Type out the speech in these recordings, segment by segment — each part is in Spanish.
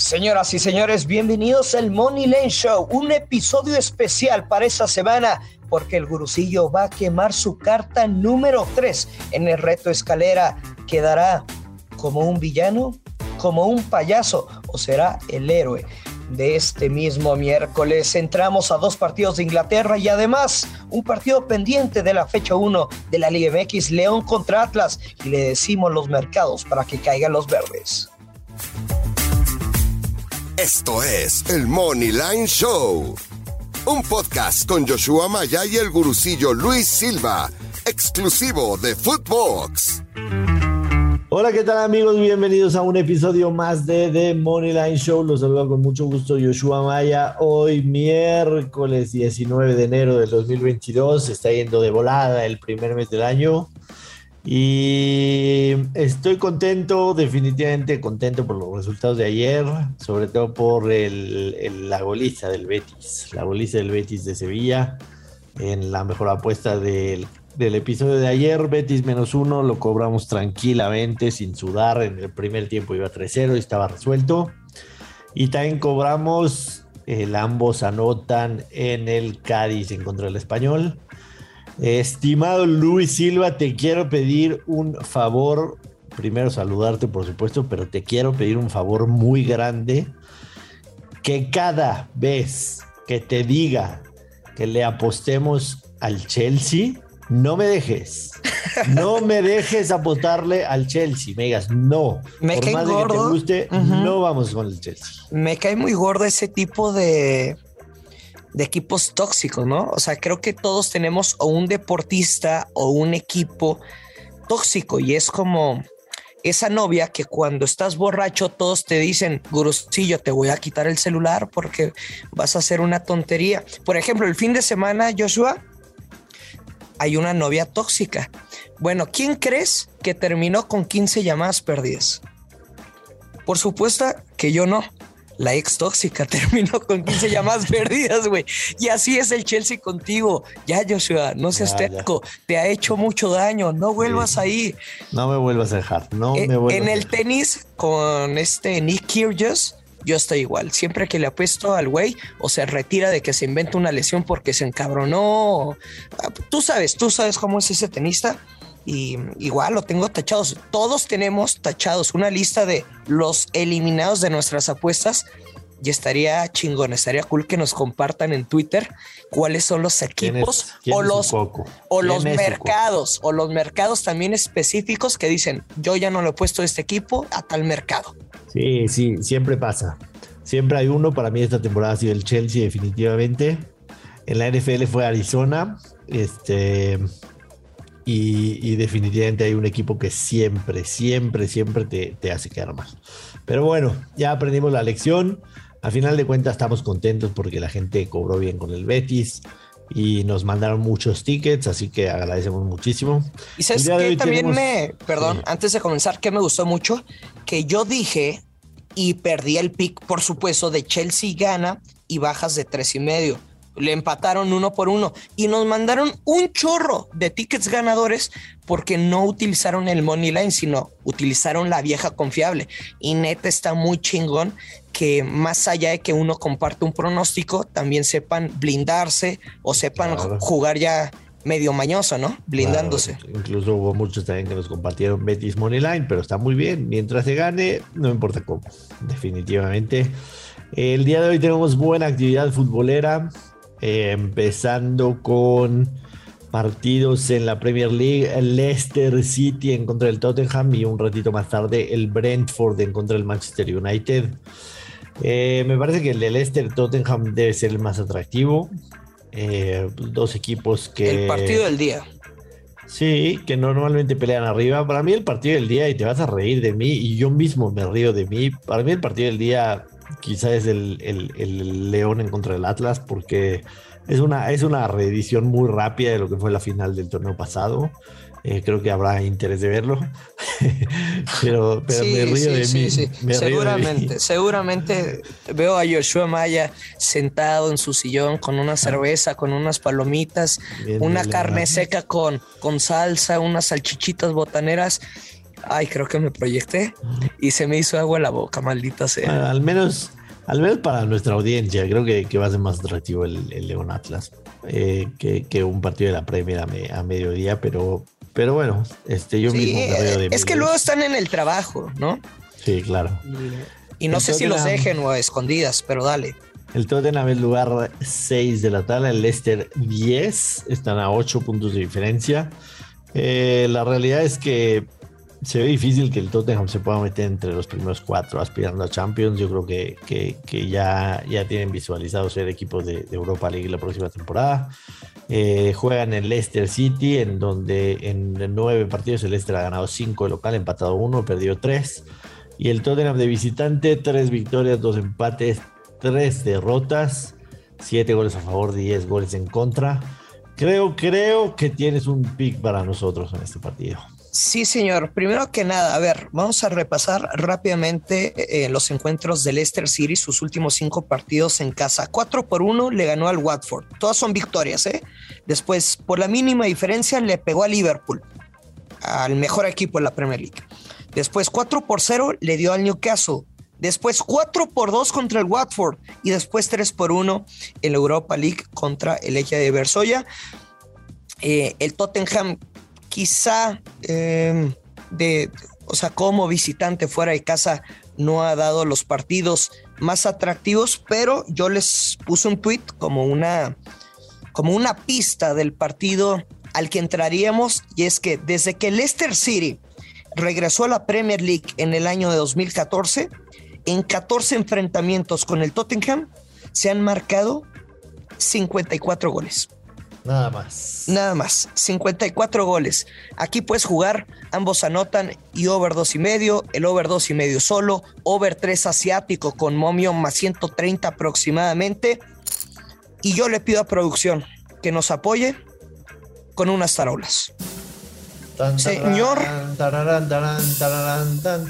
Señoras y señores, bienvenidos al Money Lane Show, un episodio especial para esta semana porque el gurusillo va a quemar su carta número 3 en el reto escalera. ¿Quedará como un villano, como un payaso o será el héroe? de este mismo miércoles. Entramos a dos partidos de Inglaterra y además un partido pendiente de la fecha 1 de la Liga MX, León contra Atlas, y le decimos los mercados para que caigan los verdes. Esto es el Money Line Show, un podcast con Joshua Maya y el gurucillo Luis Silva, exclusivo de Footbox. Hola, ¿qué tal amigos? Bienvenidos a un episodio más de The Moneyline Show. Los saludo con mucho gusto Joshua Maya. Hoy miércoles 19 de enero del 2022. Está yendo de volada el primer mes del año. Y estoy contento, definitivamente contento por los resultados de ayer, sobre todo por el, la goliza del Betis, la goliza del Betis de Sevilla en la mejor apuesta del del episodio de ayer, Betis menos uno, lo cobramos tranquilamente, sin sudar. En el primer tiempo iba 3-0 y estaba resuelto. Y también cobramos, el ambos anotan en el Cádiz en contra del español. Estimado Luis Silva, te quiero pedir un favor. Primero saludarte, por supuesto, pero te quiero pedir un favor muy grande. Que cada vez que te diga que le apostemos al Chelsea, no me dejes. No me dejes apostarle al Chelsea. Me digas, no. Me Por cae más gordo. que te guste, no vamos con el Chelsea. Me cae muy gordo ese tipo de, de equipos tóxicos, ¿no? O sea, creo que todos tenemos o un deportista o un equipo tóxico y es como esa novia que cuando estás borracho todos te dicen, gurusillo, te voy a quitar el celular porque vas a hacer una tontería. Por ejemplo, el fin de semana, Joshua, hay una novia tóxica. Bueno, ¿quién crees que terminó con 15 llamadas perdidas? Por supuesto que yo no. La ex tóxica terminó con 15 llamadas perdidas, güey. Y así es el Chelsea contigo. Ya, Joshua, no seas terco. Te ha hecho mucho daño. No vuelvas ahí. No me vuelvas a dejar. No eh, me vuelvas En el tenis, con este Nick Kyrgios, yo estoy igual. Siempre que le apuesto al güey o se retira de que se inventa una lesión porque se encabronó. Ah, tú sabes, tú sabes cómo es ese tenista. Y igual lo tengo tachados. Todos tenemos tachados una lista de los eliminados de nuestras apuestas. Y estaría chingón, estaría cool que nos compartan en Twitter cuáles son los equipos o los, o los mercados o los mercados también específicos que dicen yo ya no le he puesto este equipo a tal mercado. Sí, sí, siempre pasa. Siempre hay uno. Para mí esta temporada ha sido el Chelsea definitivamente. En la NFL fue Arizona. Este, y, definitivamente hay un equipo que siempre, siempre, siempre te, te, hace quedar mal. Pero bueno, ya aprendimos la lección. A final de cuentas estamos contentos porque la gente cobró bien con el Betis y nos mandaron muchos tickets, así que agradecemos muchísimo. Y sabes que también me, perdón, antes de comenzar, que me gustó mucho, que yo dije y perdí el pick, por supuesto, de Chelsea gana y bajas de tres y medio. Le empataron uno por uno y nos mandaron un chorro de tickets ganadores porque no utilizaron el Money Line, sino utilizaron la vieja confiable. Y neta está muy chingón que más allá de que uno comparte un pronóstico, también sepan blindarse o sepan jugar ya medio mañoso, ¿no? Blindándose. Incluso hubo muchos también que nos compartieron Betis Moneyline, pero está muy bien. Mientras se gane, no importa cómo, definitivamente. El día de hoy tenemos buena actividad futbolera, eh, empezando con partidos en la Premier League, el Leicester City en contra del Tottenham y un ratito más tarde el Brentford en contra del Manchester United. Eh, me parece que el de Leicester Tottenham debe ser el más atractivo. Eh, dos equipos que. El partido del día. Sí, que normalmente pelean arriba. Para mí el partido del día, y te vas a reír de mí, y yo mismo me río de mí. Para mí el partido del día quizás es el, el León en contra del Atlas, porque es una, es una reedición muy rápida de lo que fue la final del torneo pasado. Eh, creo que habrá interés de verlo. pero, me río de mí. seguramente, seguramente veo a Joshua Maya sentado en su sillón con una cerveza, con unas palomitas, una carne seca con, con salsa, unas salchichitas botaneras Ay, creo que me proyecté y se me hizo agua en la boca, maldita sea. al menos, al menos para nuestra audiencia, creo que, va a ser más atractivo el, León Atlas eh, que, un partido de la Premier a, mediodía, pero, pero bueno, este, yo mismo de Es que luego están en el trabajo, ¿no? Sí, claro. Y, no sé si los dejen o a escondidas, pero dale. El Tottenham es lugar 6 de la tabla, el Leicester 10, están a 8 puntos de diferencia. Eh, la realidad es que se ve difícil que el Tottenham se pueda meter entre los primeros cuatro aspirando a Champions. Yo creo que, que, ya, ya tienen visualizado ser equipos de, Europa League la próxima temporada. Eh, juegan en Leicester City, en donde en nueve partidos el Leicester ha ganado cinco de local, empatado uno, perdido tres. Y el Tottenham de visitante, tres victorias, dos empates, tres derrotas, siete goles a favor, diez goles en contra. Creo, creo que tienes un pick para nosotros en este partido. Sí, señor. Primero que nada, a ver, vamos a repasar rápidamente eh, los encuentros de Leicester City, sus últimos cinco partidos en casa. Cuatro por uno le ganó al Watford. Todas son victorias, ¿eh? Después, por la mínima diferencia, le pegó a Liverpool, al mejor equipo de la Premier League. Después, 4 por 0 le dio al Newcastle. Después 4 por 2 contra el Watford y después 3 por 1 en la Europa League contra el Eje de Versoya. Eh, el Tottenham quizá em, de, o sea, como visitante fuera de casa no ha dado los partidos más atractivos, pero yo les puse un tweet como una, como una pista del partido al que entraríamos y es que desde que Leicester City regresó a la Premier League en el año de 2014, en 14 enfrentamientos con el Tottenham se han marcado 54 goles. Nada más. Nada más. 54 goles. Aquí puedes jugar, ambos anotan y over dos y medio, el over dos y medio solo, over 3 asiático con momio más 130 aproximadamente. Y yo le pido a producción que nos apoye con unas tarolas. Señor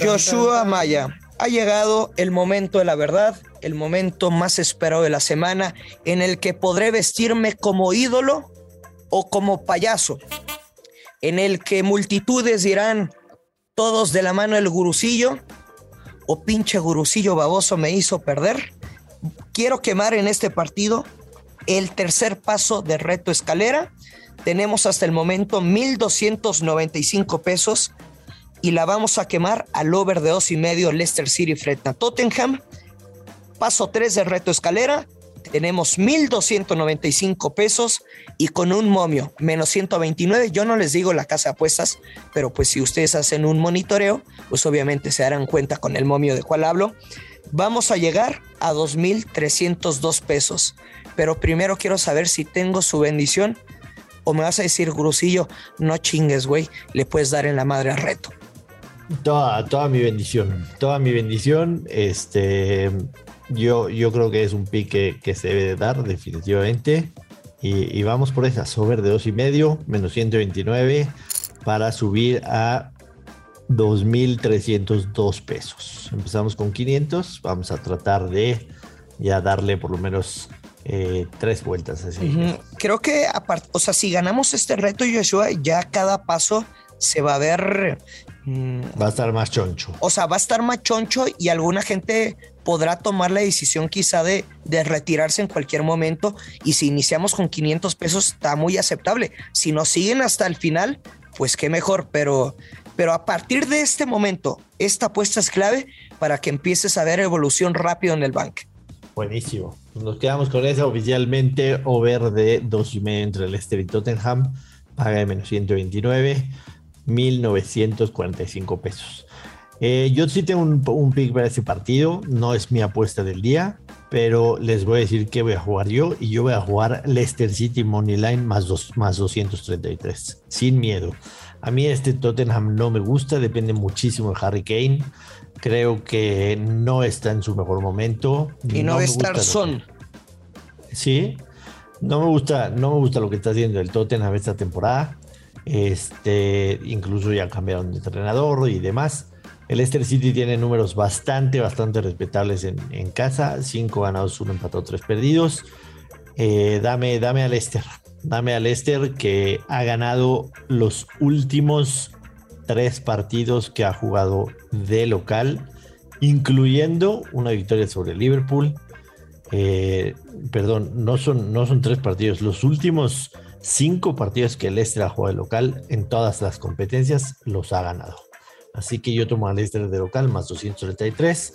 Joshua Maya, ha llegado el momento de la verdad el momento más esperado de la semana en el que podré vestirme como ídolo o como payaso, en el que multitudes dirán todos de la mano el gurusillo o pinche gurusillo baboso me hizo perder. Quiero quemar en este partido el tercer paso de reto escalera. Tenemos hasta el momento 1.295 pesos y la vamos a quemar al over de dos y medio Leicester City frente a Tottenham Paso 3 del reto escalera, tenemos 1.295 pesos y con un momio menos 129. Yo no les digo la casa de apuestas, pero pues si ustedes hacen un monitoreo, pues obviamente se darán cuenta con el momio de cual hablo. Vamos a llegar a 2.302 pesos, pero primero quiero saber si tengo su bendición o me vas a decir, Grusillo, no chingues, güey, le puedes dar en la madre al reto. Toda, toda mi bendición, toda mi bendición, este, yo, yo creo que es un pique que se debe de dar definitivamente. Y, vamos por esa, sober de dos y medio, menos 129, para subir a 2.302 pesos. Empezamos con 500, vamos a tratar de ya darle por lo menos eh, tres vueltas así. Creo que, o sea, si ganamos este reto, Joshua, ya cada paso se va a ver. Va a estar más choncho. O sea, va a estar más choncho y alguna gente podrá tomar la decisión quizá de, de, retirarse en cualquier momento y si iniciamos con 500 pesos está muy aceptable. Si nos siguen hasta el final, pues qué mejor, pero, pero a partir de este momento, esta apuesta es clave para que empieces a ver evolución rápido en el bank. Buenísimo. Pues nos quedamos con esa oficialmente over de dos y medio entre Leicester y Tottenham, paga de menos 129. 1.945 pesos. Eh, yo sí tengo un, un, pick para ese partido, no es mi apuesta del día, pero les voy a decir que voy a jugar yo y yo voy a jugar Leicester City Money Line más, dos, más 233, sin miedo. A mí este Tottenham no me gusta, depende muchísimo de Harry Kane. Creo que no está en su mejor momento. Y no, va a estar Son. Sí, no me gusta, no me gusta lo que está haciendo el Tottenham esta temporada. Este, incluso ya cambiaron de entrenador y demás. El Leicester City tiene números bastante, bastante respetables en, casa. Cinco ganados, uno empatado, tres perdidos. Eh, dame, dame a Leicester. Dame a Leicester que ha ganado los últimos tres partidos que ha jugado de local, incluyendo una victoria sobre Liverpool. Eh, perdón, no son, no son tres partidos. Los últimos cinco partidos que el Leicester ha jugado de local en todas las competencias los ha ganado. Así que yo tomo al Leicester de local más 233.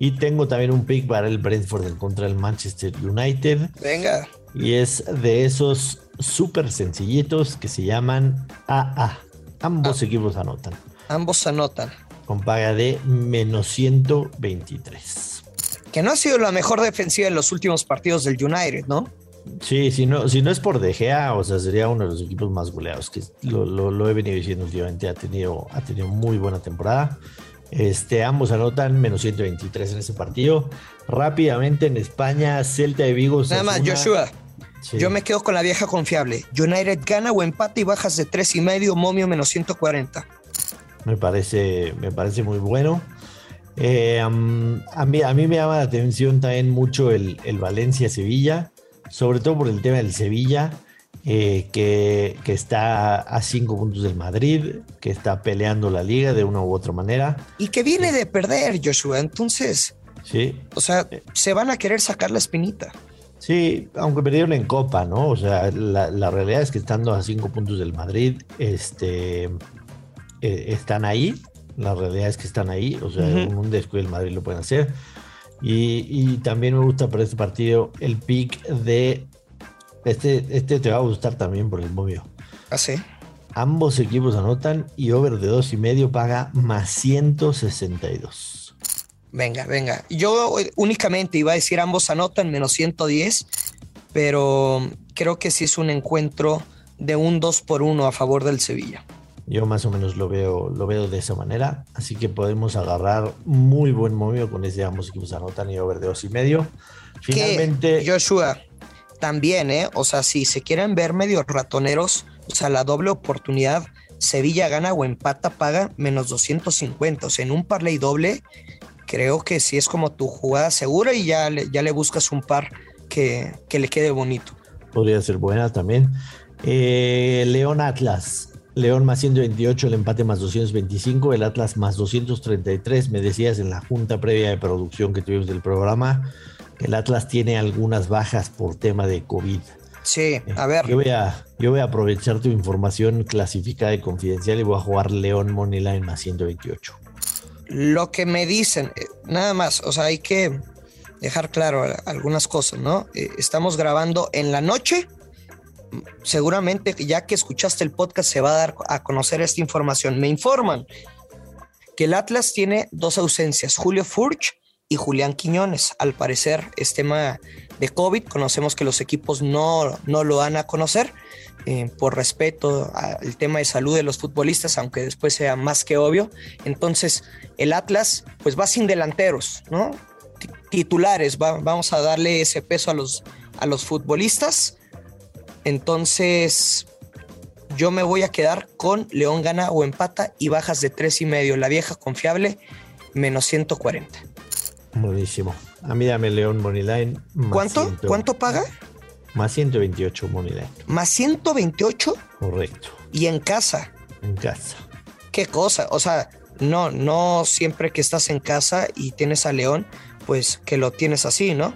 Y tengo también un pick para el Brentford en contra del Manchester United. Venga. Y es de esos súper sencillitos que se llaman AA. Ambos Ah. equipos anotan. Ambos anotan. Con paga de menos 123. Que no ha sido la mejor defensiva en los últimos partidos del United, ¿no? Sí, si no, si no es por De Gea, o sea, sería uno de los equipos más goleados, que lo, lo- lo he venido diciendo últimamente, ha tenido, ha tenido muy buena temporada. Este, ambos anotan menos 123 en ese partido. Rápidamente en España, Celta de Vigo. Nada más. Joshua. Sí. Yo me quedo con la vieja confiable. United gana o empate y bajas de tres y medio, momio menos 140. Me parece, me parece muy bueno. Eh, a, mí, a mí me llama la atención también mucho el, el Valencia-Sevilla, sobre todo por el tema del Sevilla, eh, que, que está a cinco puntos del Madrid, que está peleando la liga de una u otra manera. Y que viene de perder, Joshua. Entonces, Sí, o sea, se van a querer sacar la espinita. sí, aunque perdieron en Copa, ¿no? O sea, la, la realidad es que estando a cinco puntos del Madrid, este, eh, están ahí. La realidad es que están ahí. O sea, en un descuido del Madrid lo pueden hacer. Y, y también me gusta para este partido el pick de. Este, este te va a gustar también por el momio. Así. Ambos equipos anotan y over de dos y medio paga más 162. Venga, venga. Yo únicamente iba a decir ambos anotan menos 110, pero creo que sí es un encuentro de un 2 por 1 a favor del Sevilla. Yo más o menos lo veo, lo veo de esa manera. Así que podemos agarrar muy buen momio con ese ambos equipos anotan y over de dos y medio. Finalmente, Que, Joshua, también, ¿eh? O sea, si se quieren ver medio ratoneros, o sea, la doble oportunidad, Sevilla gana o empata, paga menos 250. O sea, en un parlay doble, creo que sí es como tu jugada segura y ya le, ya le buscas un par que, que le quede bonito. podría ser buena también. Eh, León Atlas. León más 128, el empate más 225, el Atlas más 233. Me decías en la junta previa de producción que tuvimos del programa que el Atlas tiene algunas bajas por tema de COVID. Sí, a ver. Yo voy a, yo voy a aprovechar tu información clasificada y confidencial y voy a jugar León Moneyline más 128. Lo que me dicen, eh, nada más, o sea, hay que dejar claro algunas cosas, ¿no? Eh, estamos grabando en la noche. Seguramente ya que escuchaste el podcast se va a dar a conocer esta información. Me informan que el Atlas tiene dos ausencias, Julio Furch y Julián Quiñones. Al parecer es tema de COVID, conocemos que los equipos no, no lo van a conocer eh, por respeto al tema de salud de los futbolistas, aunque después sea más que obvio. Entonces, el Atlas, pues va sin delanteros, ¿no? Ti- Titulares, va- vamos a darle ese peso a los, a los futbolistas. Entonces, yo me voy a quedar con León gana o empata y bajas de tres y medio. La vieja confiable, menos 140. Buenísimo. A mí dame León Moneyline. ¿Cuánto? 100 ¿Cuánto paga? Más 128 Moneyline. Más 128 Correcto. y en casa. En casa. qué cosa. O sea, no, no siempre que estás en casa y tienes a León, pues que lo tienes así, ¿no?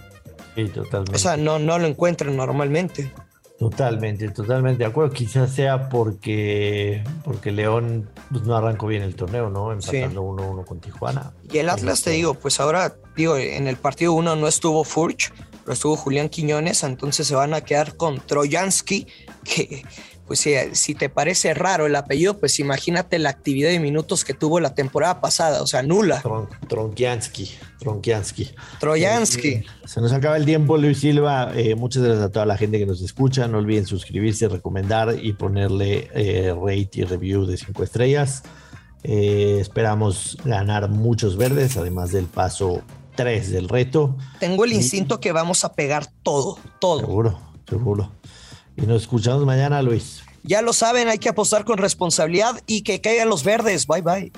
Sí, totalmente. O sea, no, no lo encuentran normalmente. Totalmente, totalmente de acuerdo. Quizás sea porque, porque León pues, no arrancó bien el torneo, ¿no? Empatando 1-1 con Tijuana. Y el Atlas, te digo, pues ahora, digo, en el partido uno no estuvo Furch, pero estuvo Julián Quiñones, entonces se van a quedar con Trojansky, que pues si, si te parece raro el apellido, pues imagínate la actividad de minutos que tuvo la temporada pasada, o sea, nula. Tron, Tronkiansky. Tronkiansky. Trojansky. Eh, se nos acaba el tiempo, Luis Silva. Eh, muchas gracias a toda la gente que nos escucha. No olviden suscribirse, recomendar y ponerle eh, rate y review de 5 estrellas. Eh, esperamos ganar muchos verdes, además del paso 3 del reto. Tengo el instinto que vamos a pegar todo, todo. Seguro, seguro. Y nos escuchamos mañana, Luis. Ya lo saben, hay que apostar con responsabilidad y que caigan los verdes. Bye bye.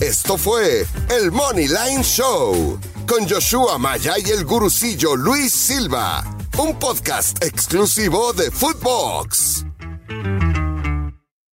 Esto fue el Money Line Show con Joshua Maya y el gurucillo Luis Silva, un podcast exclusivo de Footbox.